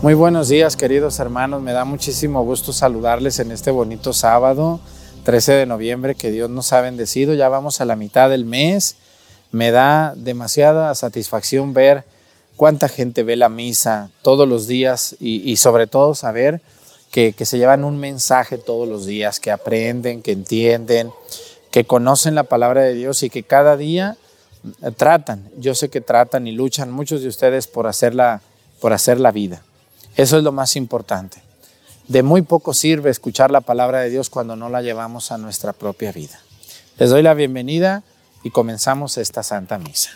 Muy buenos días, queridos hermanos. Me da muchísimo gusto saludarles en este bonito sábado, 13 de noviembre, que Dios nos ha bendecido. Ya vamos a la mitad del mes. Me da demasiada satisfacción ver cuánta gente ve la misa todos los días y, sobre todo saber que, que se llevan un mensaje todos los días, que aprenden, que entienden, que conocen la palabra de Dios y que cada día tratan. Yo sé que tratan y luchan muchos de ustedes por por hacer la vida. Eso es lo más importante. De muy poco sirve escuchar la palabra de Dios cuando no la llevamos a nuestra propia vida. Les doy la bienvenida y comenzamos esta Santa Misa.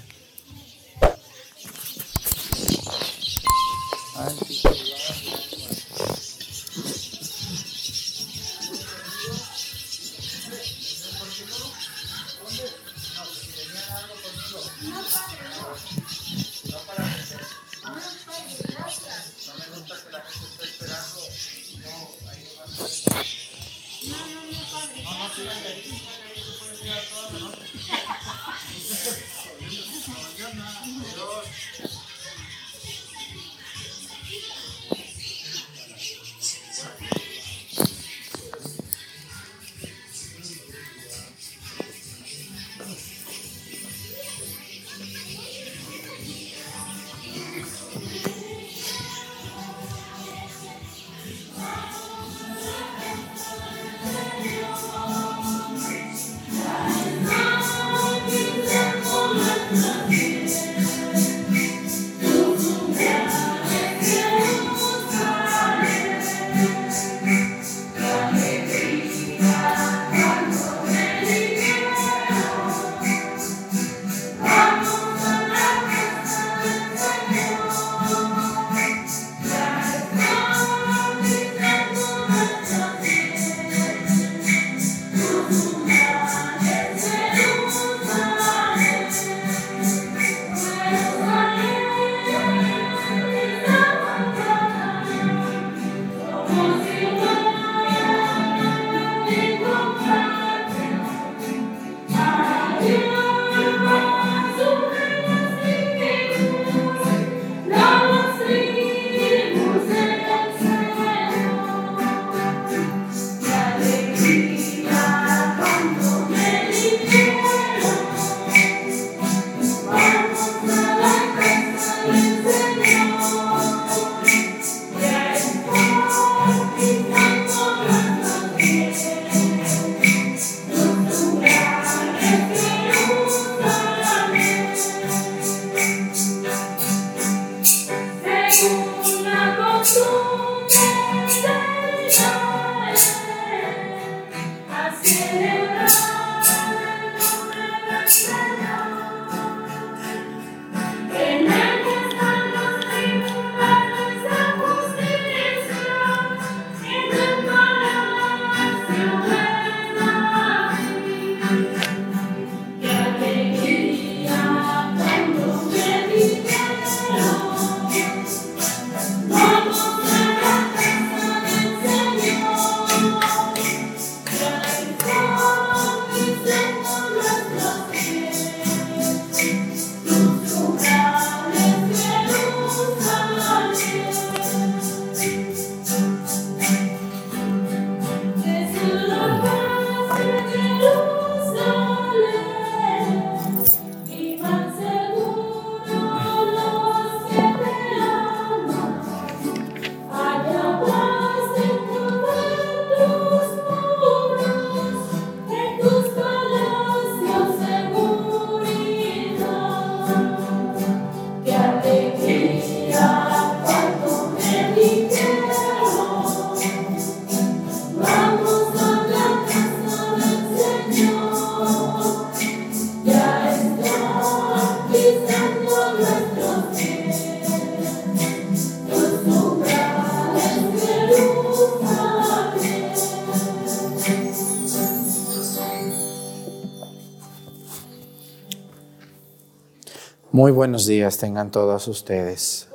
Muy buenos días tengan todos ustedes.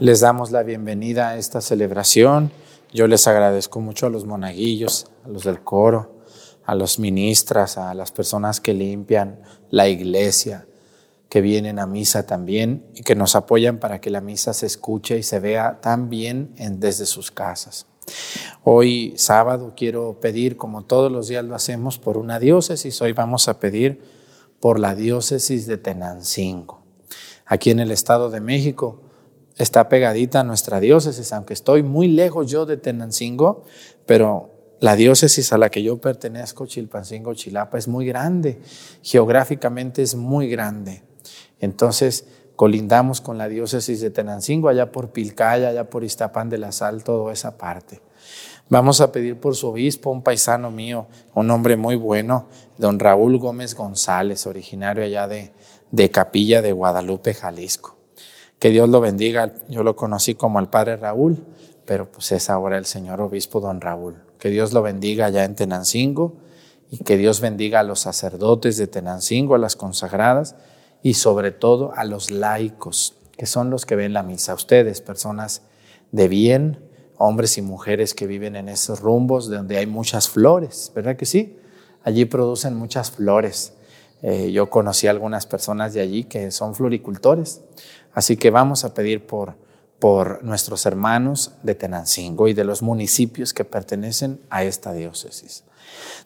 Les damos la bienvenida a esta celebración. Yo les agradezco mucho a los monaguillos, a los del coro, a los ministras, a las personas que limpian la iglesia, que vienen a misa también y que nos apoyan para que la misa se escuche y se vea también en, desde sus casas. Hoy sábado quiero pedir, como todos los días lo hacemos, por una diócesis. Hoy vamos a pedir por la diócesis de Tenancingo. Aquí en el Estado de México está pegadita nuestra diócesis, aunque estoy muy lejos yo de Tenancingo, pero la diócesis a la que yo pertenezco, Chilpancingo, Chilapa, es muy grande, geográficamente es muy grande. Entonces, colindamos con la diócesis de Tenancingo, allá por Pilcaya, allá por Iztapán de la Sal, toda esa parte. Vamos a pedir por su obispo, un paisano mío, un hombre muy bueno, don Raúl Gómez González, originario allá de, de Capilla de Guadalupe, Jalisco. Que Dios lo bendiga. Yo lo conocí como el padre Raúl, pero pues es ahora el señor obispo don Raúl. Que Dios lo bendiga allá en Tenancingo y que Dios bendiga a los sacerdotes de Tenancingo, a las consagradas y sobre todo a los laicos, que son los que ven la misa. Ustedes, personas de bien, hombres y mujeres que viven en esos rumbos donde hay muchas flores, ¿verdad que sí? Allí producen muchas flores. Eh, yo conocí algunas personas de allí que son floricultores, así que vamos a pedir por, por nuestros hermanos de Tenancingo y de los municipios que pertenecen a esta diócesis.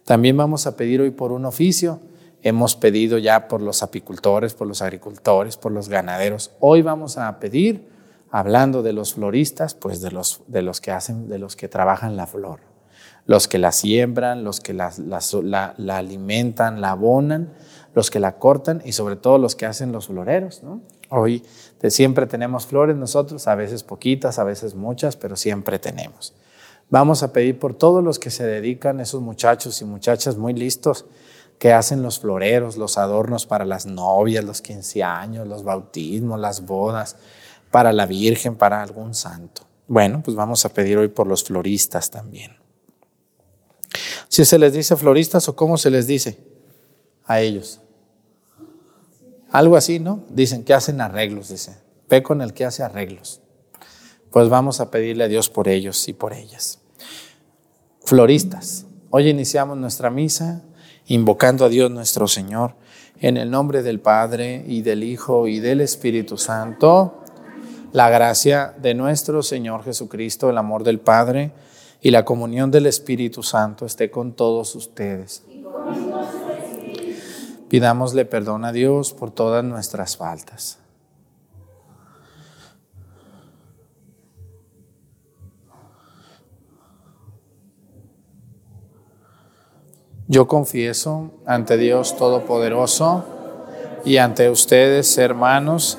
También vamos a pedir hoy por un oficio. Hemos pedido ya por los apicultores, por los agricultores, por los ganaderos. Hoy vamos a pedir, hablando de los floristas, pues de los, de los que hacen, de los que trabajan la flor, los que la siembran, los que la, la, alimentan, la abonan los que la cortan y sobre todo los que hacen los floreros. ¿no? Hoy de siempre tenemos flores nosotros, a veces poquitas, a veces muchas, pero siempre tenemos. Vamos a pedir por todos los que se dedican, esos muchachos y muchachas muy listos, que hacen los floreros, los adornos para las novias, los 15 años, los bautismos, las bodas, para la Virgen, para algún santo. Bueno, pues vamos a pedir hoy por los floristas también. Si se les dice floristas o cómo se les dice a ellos. Algo así, ¿no? Dicen que hacen arreglos, dice. Ve con el que hace arreglos. Pues vamos a pedirle a Dios por ellos y por ellas. Floristas. Hoy iniciamos nuestra misa invocando a Dios nuestro Señor en el nombre del Padre y del Hijo y del Espíritu Santo. La gracia de nuestro Señor Jesucristo, el amor del Padre y la comunión del Espíritu Santo esté con todos ustedes. Pidámosle perdón a Dios por todas nuestras faltas. Yo confieso ante Dios Todopoderoso y ante ustedes, hermanos,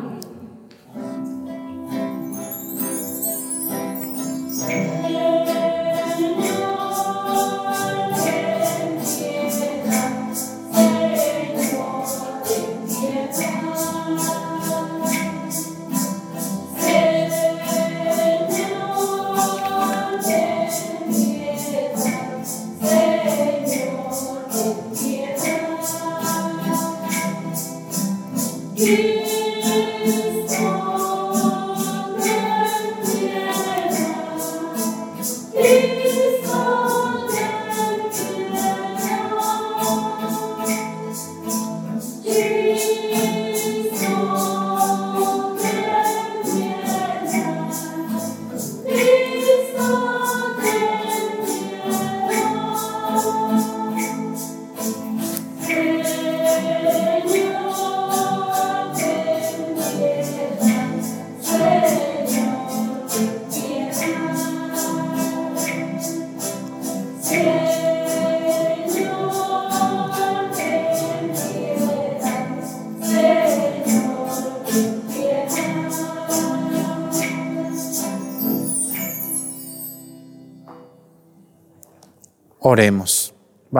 Oremos.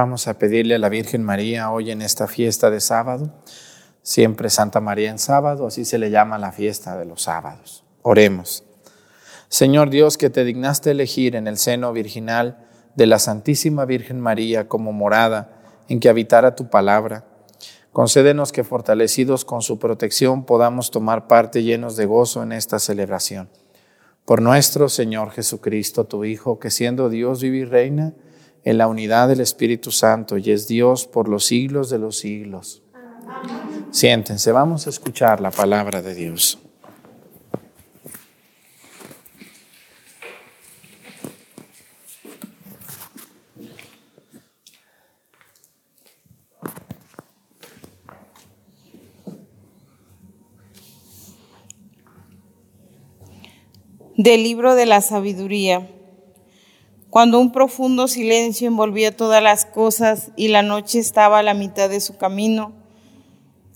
Vamos a pedirle a la Virgen María hoy en esta fiesta de sábado siempre Santa María en sábado, así se le llama la fiesta de los sábados. Oremos. Señor Dios, que te dignaste elegir en el seno virginal de la Santísima Virgen María como morada en que habitara tu palabra, concédenos que fortalecidos con su protección podamos tomar parte llenos de gozo en esta celebración. Por nuestro Señor Jesucristo, tu Hijo, que siendo Dios vive y reina en la unidad del Espíritu Santo y es Dios por los siglos de los siglos. Siéntense, vamos a escuchar la palabra de Dios. Del libro de la sabiduría. Cuando un profundo silencio envolvía todas las cosas y la noche estaba a la mitad de su camino,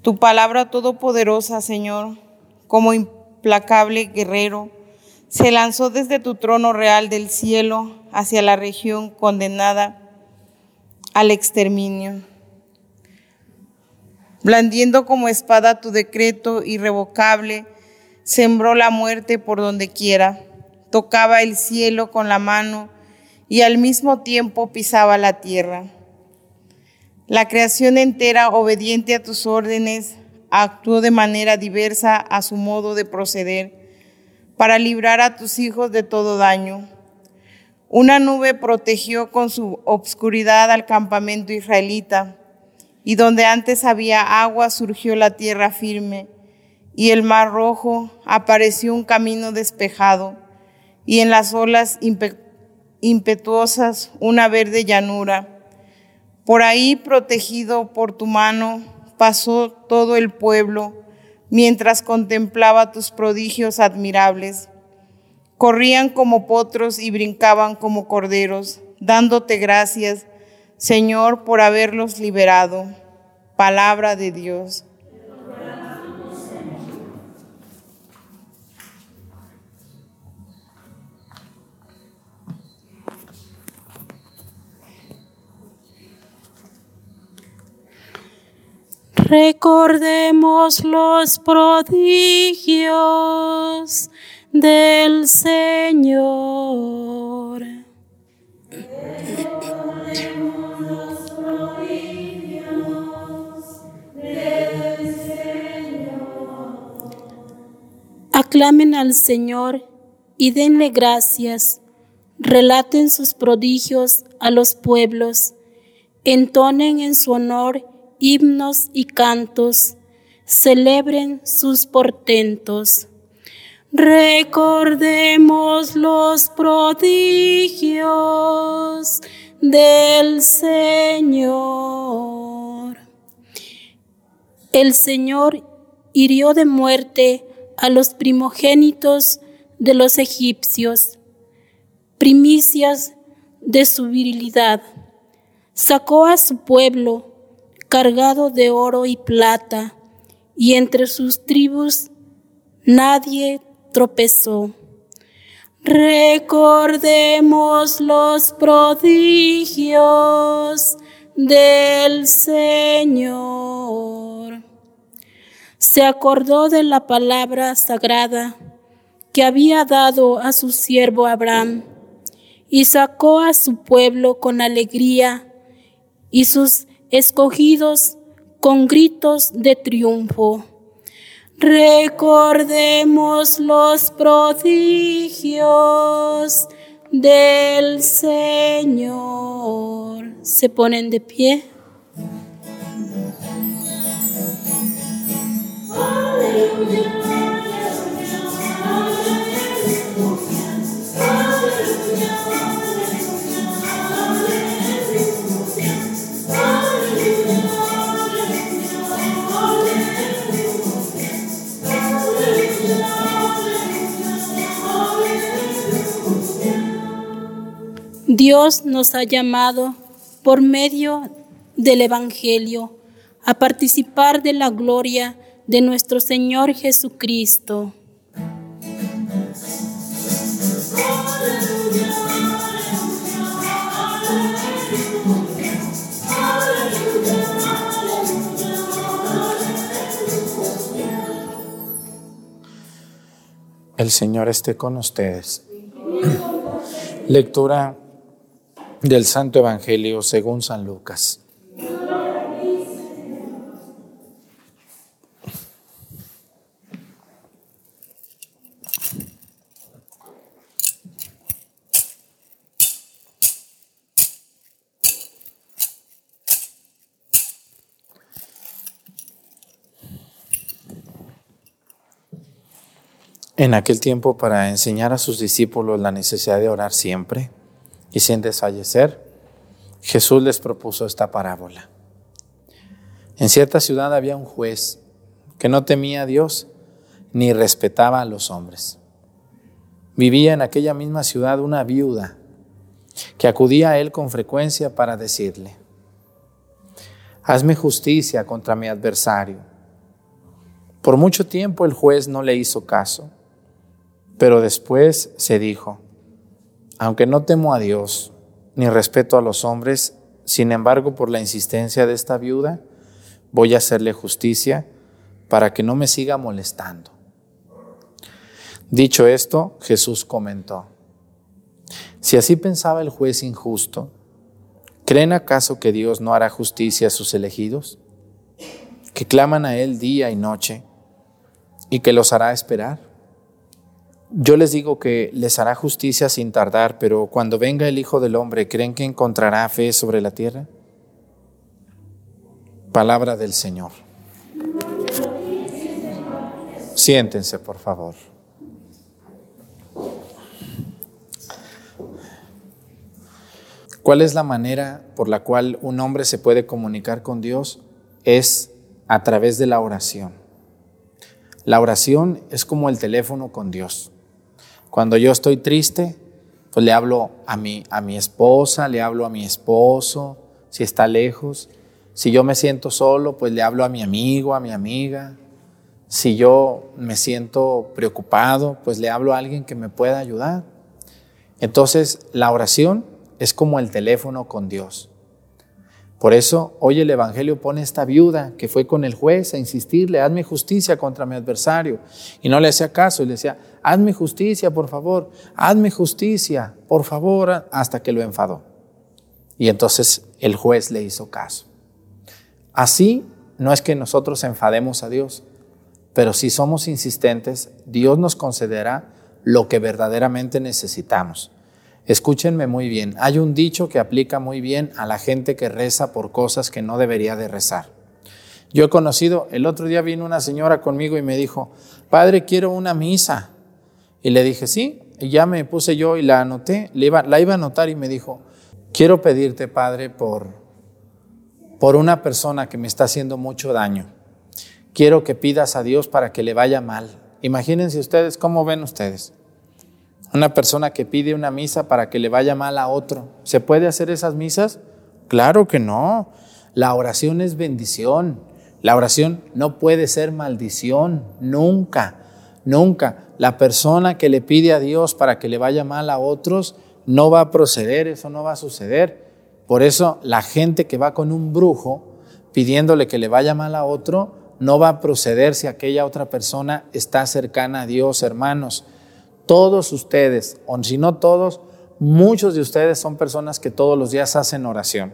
tu palabra todopoderosa, Señor, como implacable guerrero, se lanzó desde tu trono real del cielo hacia la región condenada al exterminio. Blandiendo como espada tu decreto irrevocable, sembró la muerte por donde quiera, tocaba el cielo con la mano y al mismo tiempo pisaba la tierra. La creación entera, obediente a tus órdenes, actuó de manera diversa a su modo de proceder para librar a tus hijos de todo daño. Una nube protegió con su obscuridad al campamento israelita, y donde antes había agua surgió la tierra firme, y el mar rojo apareció un camino despejado, y en las olas impetuosas una verde llanura por ahí, protegido por tu mano, pasó todo el pueblo mientras contemplaba tus prodigios admirables. Corrían como potros y brincaban como corderos, dándote gracias, Señor, por haberlos liberado. Palabra de Dios. Recordemos los prodigios del Señor. Aclamen al Señor y denle gracias. Relaten sus prodigios a los pueblos. Entonen en su honor himnos y cantos, celebren sus portentos. Recordemos los prodigios del Señor. El Señor hirió de muerte a los primogénitos de los egipcios, primicias de su virilidad. Sacó a su pueblo cargado de oro y plata, y entre sus tribus nadie tropezó. Recordemos los prodigios del Señor. Se acordó de la palabra sagrada que había dado a su siervo Abraham y sacó a su pueblo con alegría y sus escogidos con gritos de triunfo. Recordemos los prodigios del Señor. Se ponen de pie. Dios nos ha llamado por medio del Evangelio a participar de la gloria de nuestro Señor Jesucristo. El Señor esté con ustedes. Lectura del Santo Evangelio según San Lucas. En aquel tiempo, para enseñar a sus discípulos la necesidad de orar siempre y sin desfallecer, Jesús les propuso esta parábola. En cierta ciudad había un juez que no temía a Dios ni respetaba a los hombres. Vivía en aquella misma ciudad una viuda que acudía a él con frecuencia para decirle, hazme justicia contra mi adversario. Por mucho tiempo el juez no le hizo caso pero después se dijo, aunque no temo a Dios ni respeto a los hombres, sin embargo, por la insistencia de esta viuda, voy a hacerle justicia para que no me siga molestando. Dicho esto, Jesús comentó, si así pensaba el juez injusto, ¿creen acaso que Dios no hará justicia a sus elegidos, que claman a Él día y noche, y que los hará esperar? Yo les digo que les hará justicia sin tardar, pero cuando venga el Hijo del Hombre, ¿creen que encontrará fe sobre la tierra? Palabra del Señor. Siéntense, por favor. ¿Cuál es la manera por la cual un hombre se puede comunicar con Dios? Es a través de la oración. La oración es como el teléfono con Dios. Cuando yo estoy triste, pues le hablo a mi, a mi esposa, le hablo a mi esposo, si está lejos. Si yo me siento solo, pues le hablo a mi amigo, a mi amiga. Si yo me siento preocupado, pues le hablo a alguien que me pueda ayudar. Entonces, la oración es como el teléfono con Dios. Por eso hoy el Evangelio pone esta viuda que fue con el juez a insistirle, hazme justicia contra mi adversario. Y no le hacía caso y le decía, hazme justicia, por favor, hazme justicia, por favor, hasta que lo enfadó. Y entonces el juez le hizo caso. Así no es que nosotros enfademos a Dios, pero si somos insistentes, Dios nos concederá lo que verdaderamente necesitamos. Escúchenme muy bien, hay un dicho que aplica muy bien a la gente que reza por cosas que no debería de rezar. Yo he conocido, el otro día vino una señora conmigo y me dijo, Padre, quiero una misa. Y le dije, sí, y ya me puse yo y la anoté, la iba a anotar y me dijo, quiero pedirte, Padre, por, por una persona que me está haciendo mucho daño. Quiero que pidas a Dios para que le vaya mal. Imagínense ustedes, ¿cómo ven ustedes? Una persona que pide una misa para que le vaya mal a otro. ¿Se puede hacer esas misas? Claro que no. La oración es bendición. La oración no puede ser maldición. Nunca, nunca. La persona que le pide a Dios para que le vaya mal a otros no va a proceder, eso no va a suceder. Por eso la gente que va con un brujo pidiéndole que le vaya mal a otro, no va a proceder si aquella otra persona está cercana a Dios, hermanos todos ustedes, o si no todos, muchos de ustedes son personas que todos los días hacen oración.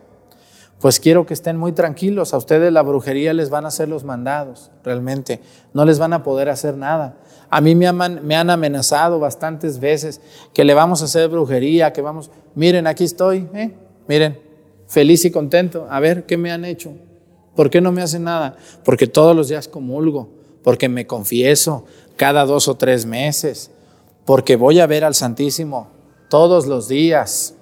Pues quiero que estén muy tranquilos, a ustedes la brujería les van a hacer los mandados, realmente, no les van a poder hacer nada. A mí me han, me han amenazado bastantes veces que le vamos a hacer brujería, que vamos, miren, aquí estoy, ¿eh? miren, feliz y contento, a ver, ¿qué me han hecho? ¿Por qué no me hacen nada? Porque todos los días comulgo, porque me confieso cada dos o tres meses, porque voy a ver al Santísimo todos los días,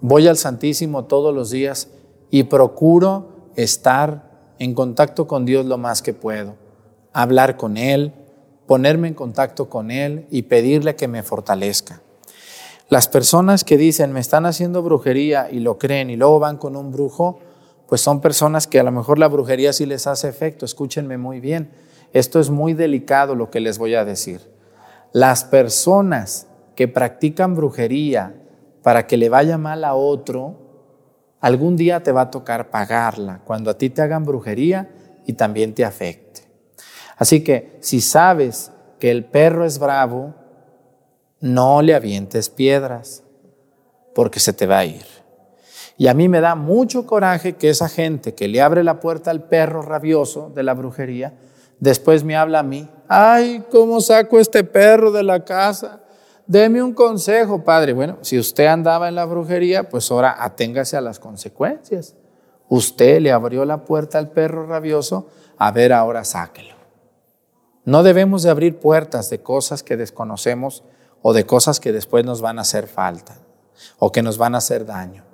voy al Santísimo todos los días y procuro estar en contacto con Dios lo más que puedo, hablar con Él, ponerme en contacto con Él y pedirle que me fortalezca. Las personas que dicen me están haciendo brujería y lo creen y luego van con un brujo, pues son personas que a lo mejor la brujería sí les hace efecto. Escúchenme muy bien. Esto es muy delicado lo que les voy a decir. Las personas que practican brujería para que le vaya mal a otro, algún día te va a tocar pagarla cuando a ti te hagan brujería y también te afecte. Así que si sabes que el perro es bravo, no le avientes piedras, porque se te va a ir. Y a mí me da mucho coraje que esa gente que le abre la puerta al perro rabioso de la brujería, después me habla a mí, ay, ¿cómo saco este perro de la casa? Deme un consejo, padre. Bueno, si usted andaba en la brujería, pues ahora aténgase a las consecuencias. Usted le abrió la puerta al perro rabioso, a ver, ahora sáquelo. No debemos de abrir puertas de cosas que desconocemos o de cosas que después nos van a hacer falta o que nos van a hacer daño.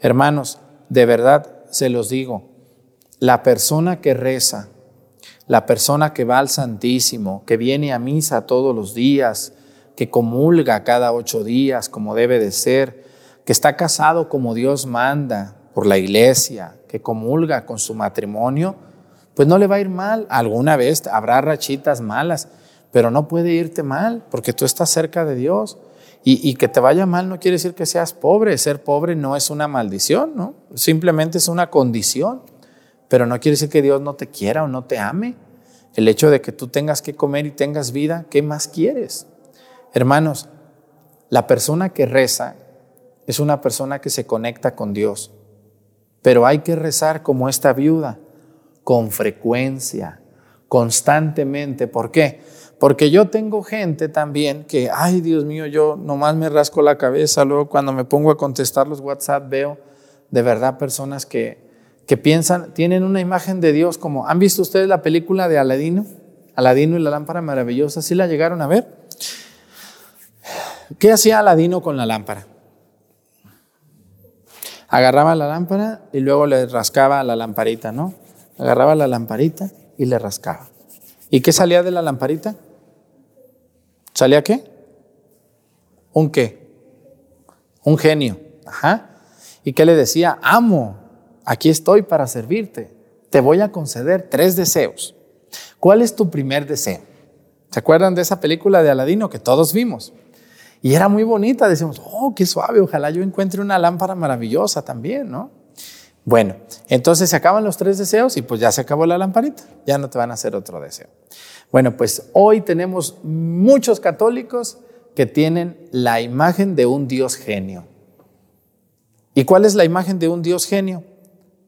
Hermanos, de verdad se los digo, la persona que reza, la persona que va al Santísimo, que viene a misa todos los días, que comulga cada ocho días como debe de ser, que está casado como Dios manda por la iglesia, que comulga con su matrimonio, pues no le va a ir mal. Alguna vez habrá rachitas malas, pero no puede irte mal porque tú estás cerca de Dios. Y, que te vaya mal no quiere decir que seas pobre. Ser pobre no es una maldición, ¿no? Simplemente es una condición. Pero no quiere decir que Dios no te quiera o no te ame. El hecho de que tú tengas que comer y tengas vida, ¿qué más quieres? Hermanos, la persona que reza es una persona que se conecta con Dios. Pero hay que rezar como esta viuda, con frecuencia, constantemente. ¿Por qué? Porque yo tengo gente también que, ay Dios mío, yo nomás me rasco la cabeza, luego cuando me pongo a contestar los WhatsApp veo de verdad personas que, que piensan, tienen una imagen de Dios como, ¿han visto ustedes la película de Aladino? Aladino y la lámpara maravillosa, ¿sí la llegaron a ver? ¿Qué hacía Aladino con la lámpara? Agarraba la lámpara y luego le rascaba la lamparita, ¿no? Agarraba la lamparita y le rascaba. ¿Y qué salía de la lamparita? ¿Salía qué? ¿Un qué? Un genio. Ajá. ¿Y qué le decía? Amo, aquí estoy para servirte. Te voy a conceder tres deseos. ¿Cuál es tu primer deseo? ¿Se acuerdan de esa película de Aladino que todos vimos? Y era muy bonita, decimos, oh, qué suave, ojalá yo encuentre una lámpara maravillosa también, ¿no? Bueno, entonces se acaban los tres deseos y pues ya se acabó la lamparita, ya no te van a hacer otro deseo. Bueno, pues hoy tenemos muchos católicos que tienen la imagen de un Dios genio. ¿Y cuál es la imagen de un Dios genio?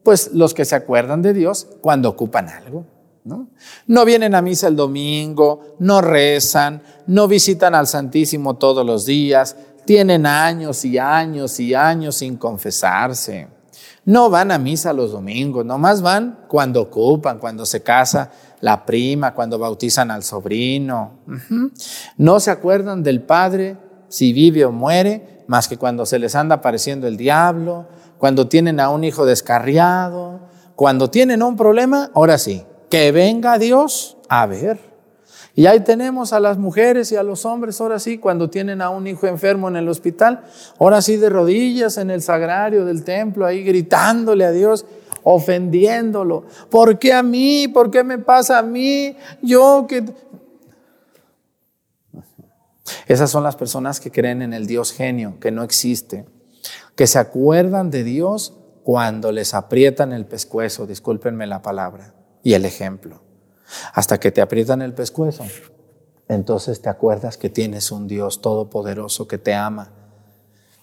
Pues los que se acuerdan de Dios cuando ocupan algo. ¿no? no vienen a misa el domingo, no rezan, no visitan al Santísimo todos los días, tienen años y años y años sin confesarse. No van a misa los domingos, nomás van cuando ocupan, cuando se casa la prima, cuando bautizan al sobrino. No se acuerdan del padre si vive o muere, más que cuando se les anda apareciendo el diablo, cuando tienen a un hijo descarriado, cuando tienen un problema, ahora sí, que venga Dios a ver. Y ahí tenemos a las mujeres y a los hombres, ahora sí, cuando tienen a un hijo enfermo en el hospital, ahora sí de rodillas en el sagrario del templo, ahí gritándole a Dios, ofendiéndolo. ¿Por qué a mí? ¿Por qué me pasa a mí? Yo que... Esas son las personas que creen en el Dios genio, que no existe, que se acuerdan de Dios cuando les aprietan el pescuezo, discúlpenme la palabra, y el ejemplo. Hasta que te aprietan el pescuezo, entonces te acuerdas que tienes un Dios todopoderoso que te ama,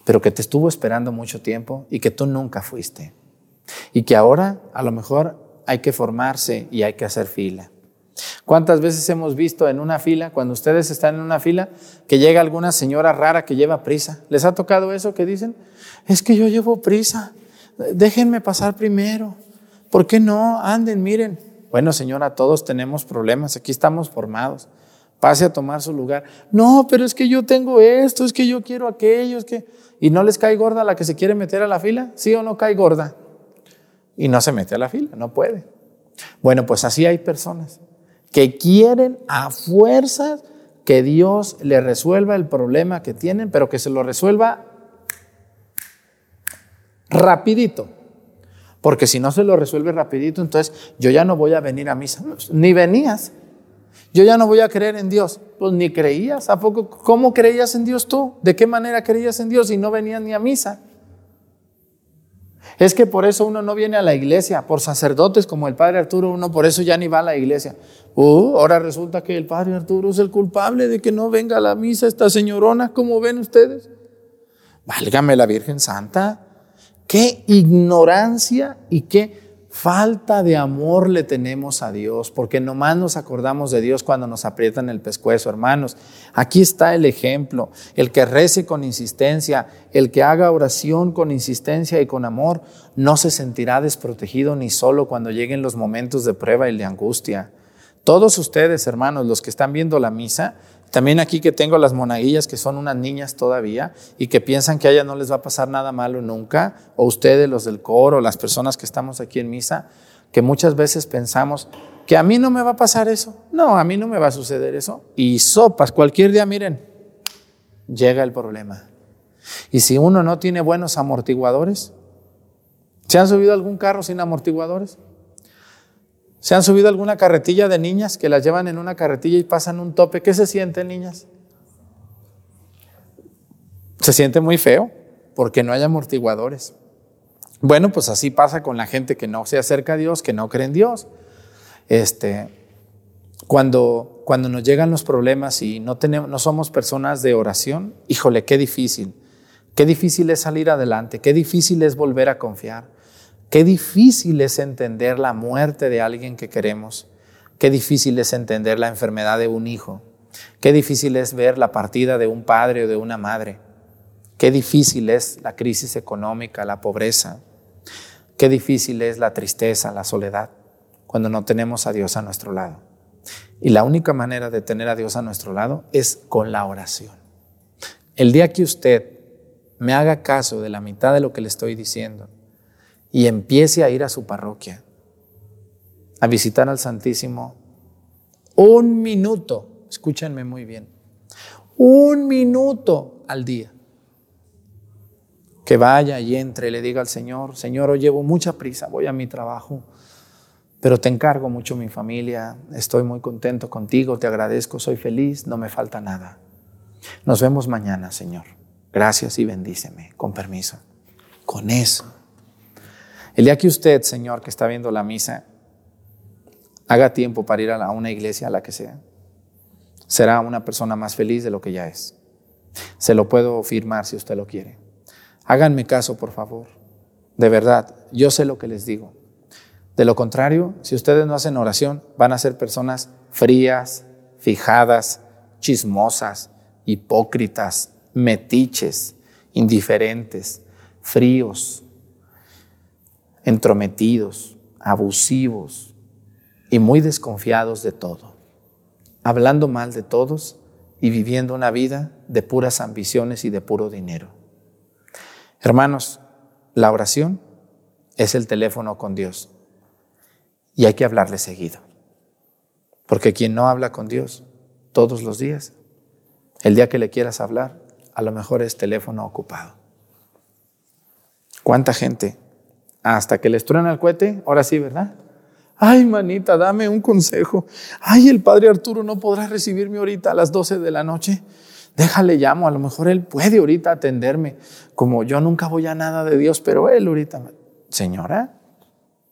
pero que te estuvo esperando mucho tiempo y que tú nunca fuiste. Y que ahora a lo mejor hay que formarse y hay que hacer fila. ¿Cuántas veces hemos visto en una fila, cuando ustedes están en una fila, que llega alguna señora rara que lleva prisa? ¿Les ha tocado eso que dicen? Es que yo llevo prisa, déjenme pasar primero. ¿Por qué no? Anden, miren. Bueno, señora, todos tenemos problemas, aquí estamos formados. Pase a tomar su lugar. No, pero es que yo tengo esto, es que yo quiero aquello, es que... ¿Y no les cae gorda la que se quiere meter a la fila? ¿Sí o no cae gorda? Y no se mete a la fila, no puede. Bueno, pues así hay personas que quieren a fuerzas que Dios le resuelva el problema que tienen, pero que se lo resuelva rapidito. Porque si no se lo resuelve rapidito, entonces yo ya no voy a venir a misa. Ni venías. Yo ya no voy a creer en Dios. Pues ni creías. ¿A poco? ¿Cómo creías en Dios tú? ¿De qué manera creías en Dios y no venías ni a misa? Es que por eso uno no viene a la iglesia, por sacerdotes como el padre Arturo, uno por eso ya ni va a la iglesia. Uh, ahora resulta que el padre Arturo es el culpable de que no venga a la misa esta señorona, como ven ustedes. Válgame la Virgen Santa. Qué ignorancia y qué falta de amor le tenemos a Dios, porque nomás nos acordamos de Dios cuando nos aprietan el pescuezo, hermanos. Aquí está el ejemplo, el que rece con insistencia, el que haga oración con insistencia y con amor, no se sentirá desprotegido ni solo cuando lleguen los momentos de prueba y de angustia. Todos ustedes, hermanos, los que están viendo la misa, también aquí que tengo las monaguillas que son unas niñas todavía y que piensan que a ellas no les va a pasar nada malo nunca, o ustedes los del coro, las personas que estamos aquí en misa, que muchas veces pensamos que a mí no me va a pasar eso. No, a mí no me va a suceder eso. Y sopas, cualquier día, miren, llega el problema. Y si uno no tiene buenos amortiguadores, ¿se han subido algún carro sin amortiguadores? ¿Se han subido alguna carretilla de niñas que las llevan en una carretilla y pasan un tope? ¿Qué se sienten, niñas? Se siente muy feo porque no hay amortiguadores. Bueno, pues así pasa con la gente que no se acerca a Dios, que no cree en Dios. Este, cuando, cuando nos llegan los problemas y no, tenemos, no somos personas de oración, híjole, qué difícil. Qué difícil es salir adelante, qué difícil es volver a confiar. Qué difícil es entender la muerte de alguien que queremos. Qué difícil es entender la enfermedad de un hijo. Qué difícil es ver la partida de un padre o de una madre. Qué difícil es la crisis económica, la pobreza. Qué difícil es la tristeza, la soledad, cuando no tenemos a Dios a nuestro lado. Y la única manera de tener a Dios a nuestro lado es con la oración. El día que usted me haga caso de la mitad de lo que le estoy diciendo, y empiece a ir a su parroquia, a visitar al Santísimo, un minuto, escúchenme muy bien, un minuto al día. Que vaya y entre y le diga al Señor, Señor, hoy llevo mucha prisa, voy a mi trabajo, pero te encargo mucho mi familia, estoy muy contento contigo, te agradezco, soy feliz, no me falta nada. Nos vemos mañana, Señor. Gracias y bendíceme, con permiso. Con eso el día que usted, Señor, que está viendo la misa, haga tiempo para ir a una iglesia, a la que sea, será una persona más feliz de lo que ya es. Se lo puedo firmar si usted lo quiere. Háganme caso, por favor. De verdad, yo sé lo que les digo. De lo contrario, si ustedes no hacen oración, van a ser personas frías, fijadas, chismosas, hipócritas, metiches, indiferentes, fríos, entrometidos, abusivos y muy desconfiados de todo, hablando mal de todos y viviendo una vida de puras ambiciones y de puro dinero. Hermanos, la oración es el teléfono con Dios y hay que hablarle seguido, porque quien no habla con Dios todos los días, el día que le quieras hablar, a lo mejor es teléfono ocupado. ¿Cuánta gente hasta que les truena el cohete, ahora sí, ¿verdad? Ay, manita, dame un consejo. Ay, el padre Arturo no podrá recibirme ahorita a las 12 de la noche. Déjale llamo, a lo mejor él puede ahorita atenderme. Como yo nunca voy a nada de Dios, pero él ahorita. Señora,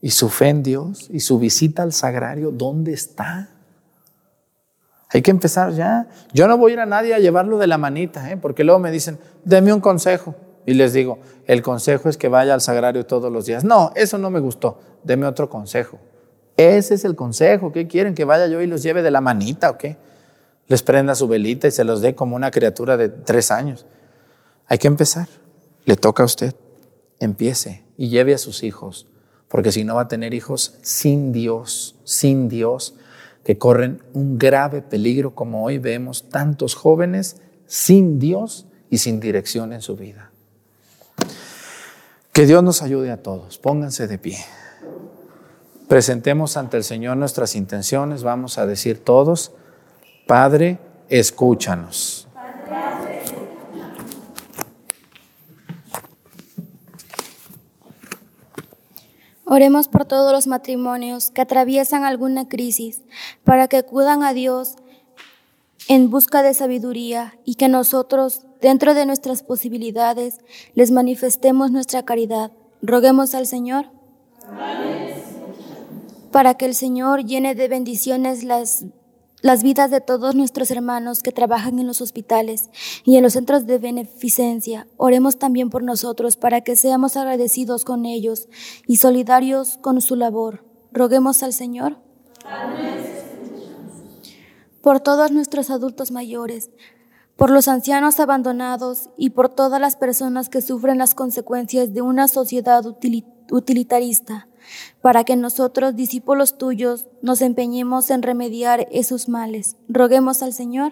¿y su fe en Dios? ¿Y su visita al sagrario? ¿Dónde está? Hay que empezar ya. Yo no voy a ir a nadie a llevarlo de la manita, ¿eh? porque luego me dicen, deme un consejo. Y les digo, el consejo es que vaya al sagrario todos los días. No, eso no me gustó. Deme otro consejo. Ese es el consejo. ¿Qué quieren? ¿Que vaya yo y los lleve de la manita o qué? Les prenda su velita y se los dé como una criatura de tres años. Hay que empezar. Le toca a usted. Empiece y lleve a sus hijos. Porque si no va a tener hijos sin Dios, sin Dios, que corren un grave peligro como hoy vemos tantos jóvenes sin Dios y sin dirección en su vida. Que Dios nos ayude a todos. Pónganse de pie. Presentemos ante el Señor nuestras intenciones. Vamos a decir todos, Padre, escúchanos. Oremos por todos los matrimonios que atraviesan alguna crisis, para que acudan a Dios en busca de sabiduría y que nosotros, dentro de nuestras posibilidades, les manifestemos nuestra caridad. Roguemos al Señor. Para que el Señor llene de bendiciones las, las vidas de todos nuestros hermanos que trabajan en los hospitales y en los centros de beneficencia. Oremos también por nosotros para que seamos agradecidos con ellos y solidarios con su labor. Roguemos al Señor. Por todos nuestros adultos mayores, por los ancianos abandonados y por todas las personas que sufren las consecuencias de una sociedad utilitarista, para que nosotros, discípulos tuyos, nos empeñemos en remediar esos males. Roguemos al Señor.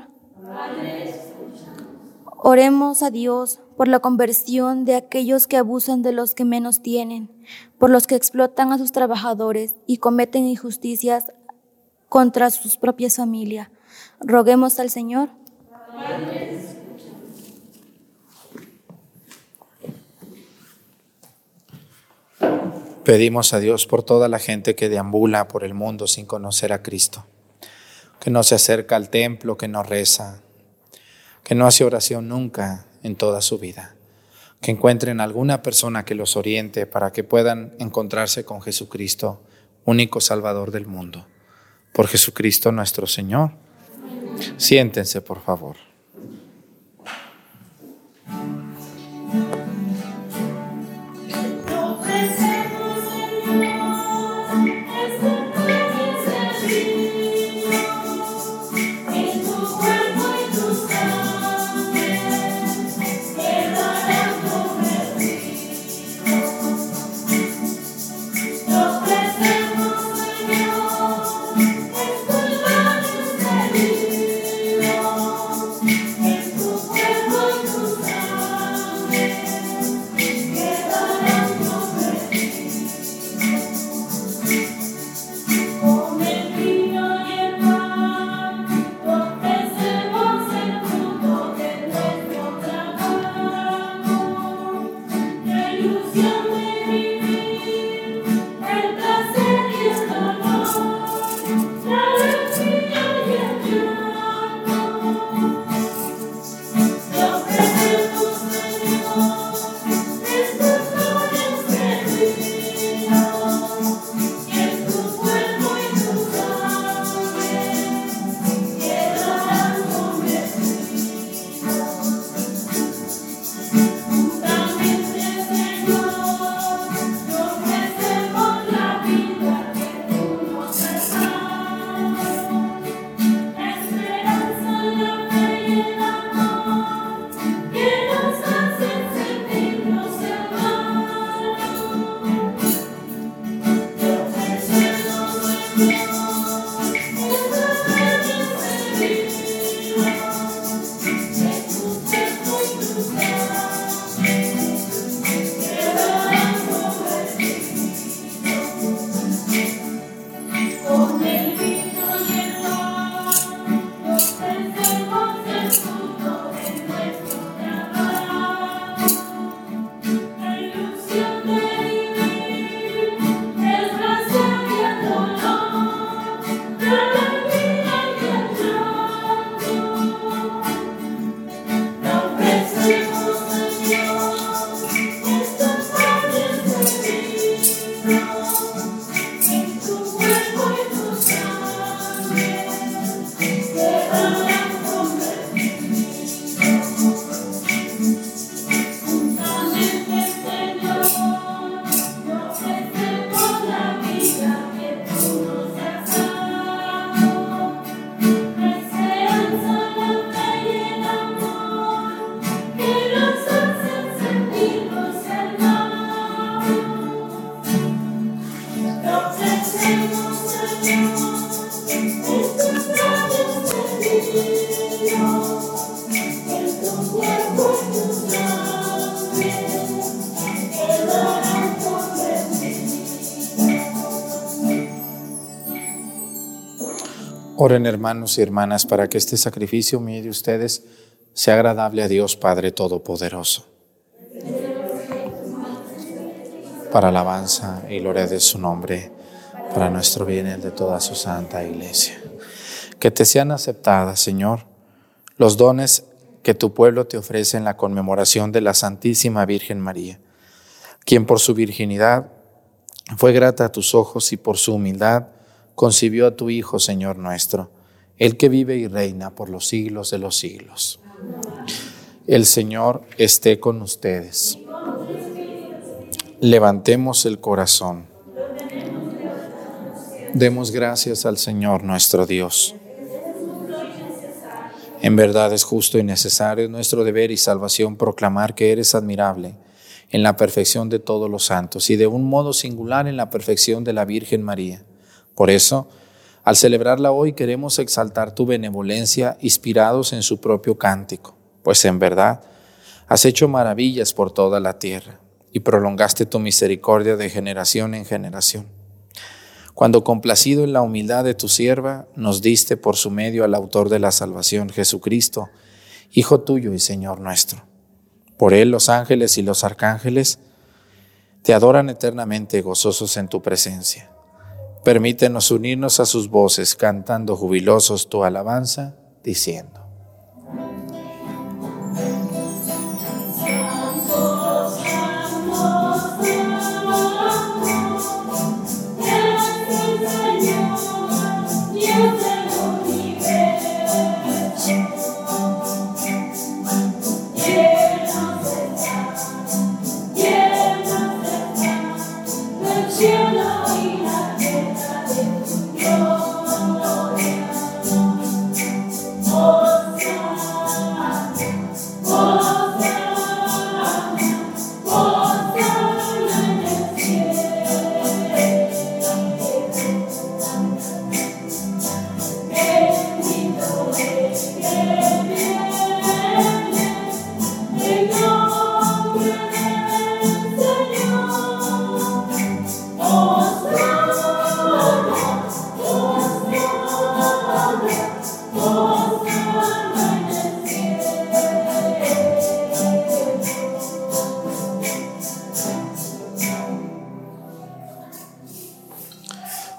Oremos a Dios por la conversión de aquellos que abusan de los que menos tienen, por los que explotan a sus trabajadores y cometen injusticias contra sus propias familias. Roguemos al Señor. Pedimos a Dios por toda la gente que deambula por el mundo sin conocer a Cristo, que no se acerca al templo, que no reza, que no hace oración nunca en toda su vida, que encuentren alguna persona que los oriente para que puedan encontrarse con Jesucristo, único Salvador del mundo, por Jesucristo nuestro Señor. Siéntense, por favor. Let's Hermanos y hermanas para que este sacrificio mío de ustedes sea agradable a Dios Padre Todopoderoso. Para alabanza y gloria de su nombre, para nuestro bien y el de toda su santa iglesia. Que te sean aceptadas, Señor, los dones que tu pueblo te ofrece en la conmemoración de la Santísima Virgen María quien por su virginidad fue grata a tus ojos y por su humildad concibió a tu Hijo, Señor nuestro, el que vive y reina por los siglos de los siglos. El Señor esté con ustedes. Levantemos el corazón. Demos gracias al Señor nuestro Dios. En verdad es justo y necesario nuestro deber y salvación proclamar que eres admirable en la perfección de todos los santos y de un modo singular en la perfección de la Virgen María. Por eso, al celebrarla hoy queremos exaltar tu benevolencia inspirados en su propio cántico, pues en verdad has hecho maravillas por toda la tierra y prolongaste tu misericordia de generación en generación. Cuando complacido en la humildad de tu sierva, nos diste por su medio al autor de la salvación, Jesucristo, Hijo tuyo y Señor nuestro. Por él los ángeles y los arcángeles te adoran eternamente gozosos en tu presencia. Permítenos unirnos a sus voces cantando jubilosos tu alabanza, diciendo.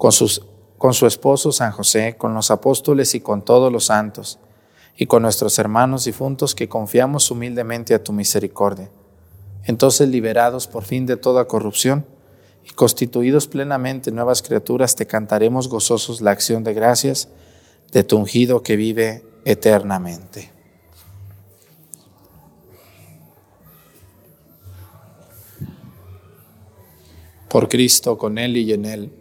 con, sus, con su esposo San José, con los apóstoles y con todos los santos, y con nuestros hermanos difuntos que confiamos humildemente a tu misericordia. Entonces, liberados por fin de toda corrupción, y constituidos plenamente nuevas criaturas, te cantaremos gozosos la acción de gracias de tu ungido que vive eternamente. Por Cristo, con Él y en Él,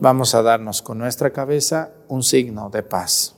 Vamos a darnos con nuestra cabeza un signo de paz.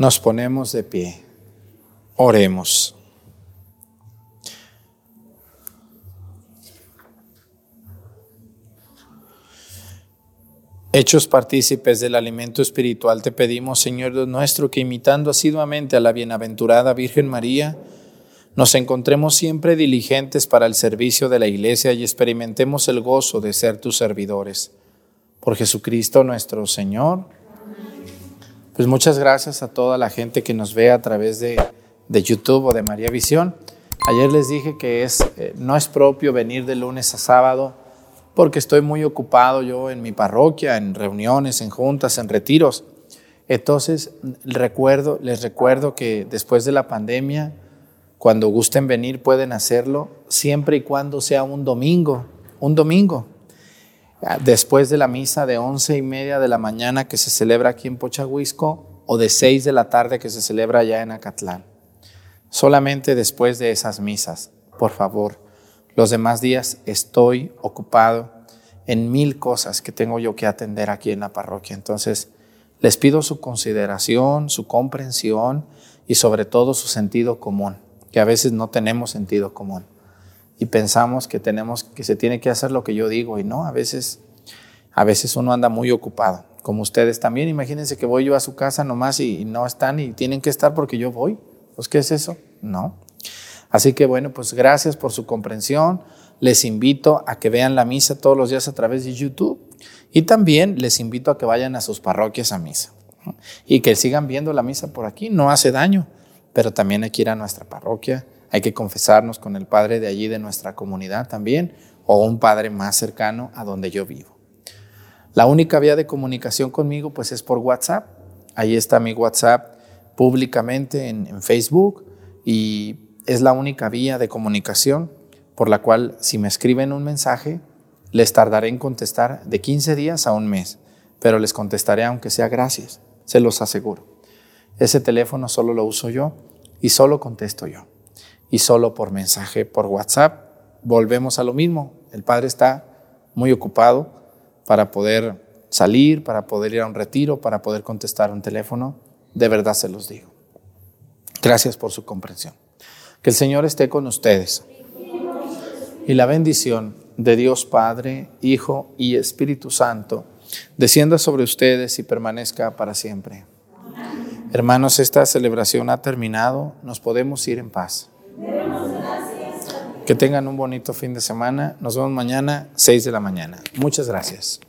Nos ponemos de pie. Oremos. Hechos partícipes del alimento espiritual, te pedimos, Señor Dios nuestro, que imitando asiduamente a la bienaventurada Virgen María, nos encontremos siempre diligentes para el servicio de la Iglesia y experimentemos el gozo de ser tus servidores. Por Jesucristo nuestro Señor. Pues muchas gracias a toda la gente que nos ve a través de, de YouTube o de María Visión. Ayer les dije que es, eh, no es propio venir de lunes a sábado porque estoy muy ocupado yo en mi parroquia, en reuniones, en juntas, en retiros. Entonces, recuerdo, les recuerdo que después de la pandemia, cuando gusten venir, pueden hacerlo, siempre y cuando sea un domingo, un domingo. Ah, después de la misa de once y media de la mañana que se celebra aquí en Pochahuisco o de seis de la tarde que se celebra allá en Acatlán. Solamente después de esas misas, por favor. Los demás días estoy ocupado en mil cosas que tengo yo que atender aquí en la parroquia. Entonces, les pido su consideración, su comprensión y sobre todo su sentido común, que a veces no tenemos sentido común y pensamos que tenemos que se tiene que hacer lo que yo digo y no, a veces a veces uno anda muy ocupado, como ustedes también. Imagínense que voy yo a su casa nomás y, no están y tienen que estar porque yo voy. Pues ¿qué es eso? No. Así que bueno, pues gracias por su comprensión. Les invito a que vean la misa todos los días a través de YouTube y también les invito a que vayan a sus parroquias a misa y que sigan viendo la misa por aquí. No hace daño, pero también hay que ir a nuestra parroquia hay que confesarnos con el Padre de allí, de nuestra comunidad también, o un Padre más cercano a donde yo vivo. La única vía de comunicación conmigo pues es por WhatsApp. Ahí está mi WhatsApp públicamente en, en Facebook y es la única vía de comunicación por la cual si me escriben un mensaje, les tardaré en contestar de 15 días a un mes, pero les contestaré aunque sea gracias, se los aseguro. Ese teléfono solo lo uso yo y solo contesto yo y solo por mensaje por WhatsApp. Volvemos a lo mismo. El padre está muy ocupado para poder salir, para poder ir a un retiro, para poder contestar un teléfono. De verdad se los digo. Gracias por su comprensión. Que el Señor esté con ustedes. Y la bendición de Dios Padre, Hijo y Espíritu Santo descienda sobre ustedes y permanezca para siempre. Hermanos, esta celebración ha terminado. Nos podemos ir en paz. Que tengan un bonito fin de semana. Nos vemos mañana, 6 de la mañana. Muchas gracias.